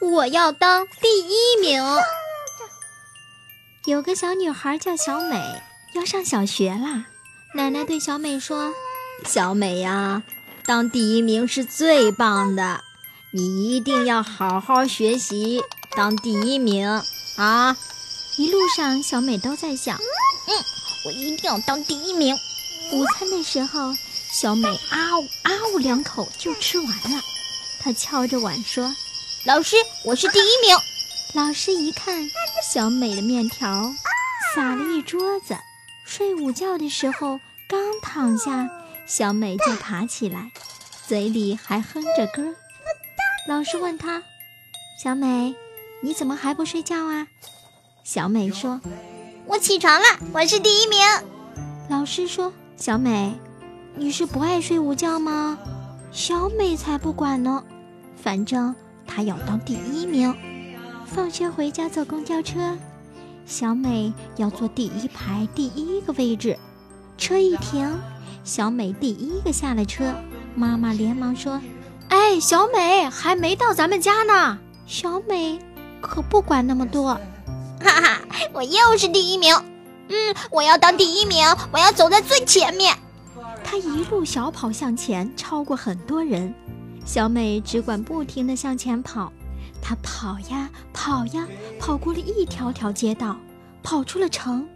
我要当第一名。有个小女孩叫小美，要上小学啦。奶奶对小美说：“小美呀，当第一名是最棒的，你一定要好好学习，当第一名啊！”一路上，小美都在想：“嗯，我一定要当第一名。”午餐的时候，小美啊呜啊呜两口就吃完了。她敲着碗说：“老师，我是第一名。”老师一看，小美的面条撒了一桌子。睡午觉的时候，刚躺下，小美就爬起来，嘴里还哼着歌。老师问她：“小美，你怎么还不睡觉啊？”小美说：“我起床了，我是第一名。”老师说：“小美，你是不爱睡午觉吗？”小美才不管呢，反正她要当第一名。放学回家坐公交车，小美要坐第一排第一个位置。车一停，小美第一个下了车。妈妈连忙说：“哎，小美还没到咱们家呢。”小美可不管那么多，哈哈，我又是第一名。嗯，我要当第一名，我要走在最前面。她一路小跑向前，超过很多人。小美只管不停地向前跑。她跑呀跑呀，跑过了一条条街道，跑出了城，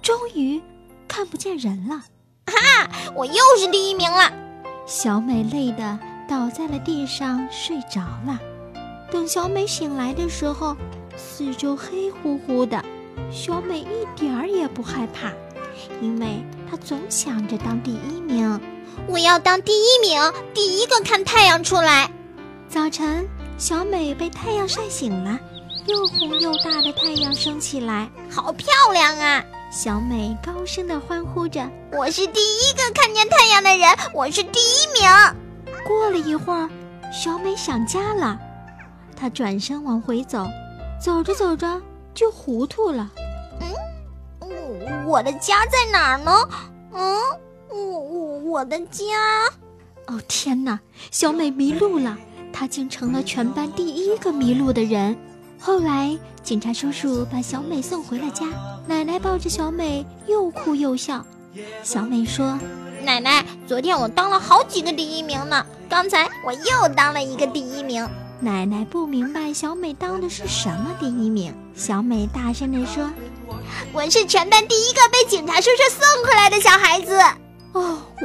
终于看不见人了。哈，我又是第一名了！小美累得倒在了地上睡着了。等小美醒来的时候，四周黑乎乎的。小美一点儿也不害怕，因为她总想着当第一名。我要当第一名，第一个看太阳出来。早晨。小美被太阳晒醒了，又红又大的太阳升起来，好漂亮啊！小美高声地欢呼着：“我是第一个看见太阳的人，我是第一名！”过了一会儿，小美想家了，她转身往回走，走着走着就糊涂了。嗯，我我的家在哪儿呢？嗯，我的家……哦天哪！小美迷路了。她竟成了全班第一个迷路的人。后来，警察叔叔把小美送回了家。奶奶抱着小美，又哭又笑。小美说：“奶奶，昨天我当了好几个第一名呢，刚才我又当了一个第一名。”奶奶不明白小美当的是什么第一名。小美大声地说：“我是全班第一个被警察叔叔送回来的小孩子。”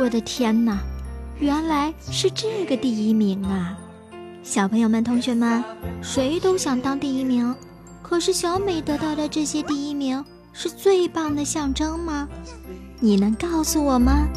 我的天哪，原来是这个第一名啊！小朋友们、同学们，谁都想当第一名，可是小美得到的这些第一名是最棒的象征吗？你能告诉我吗？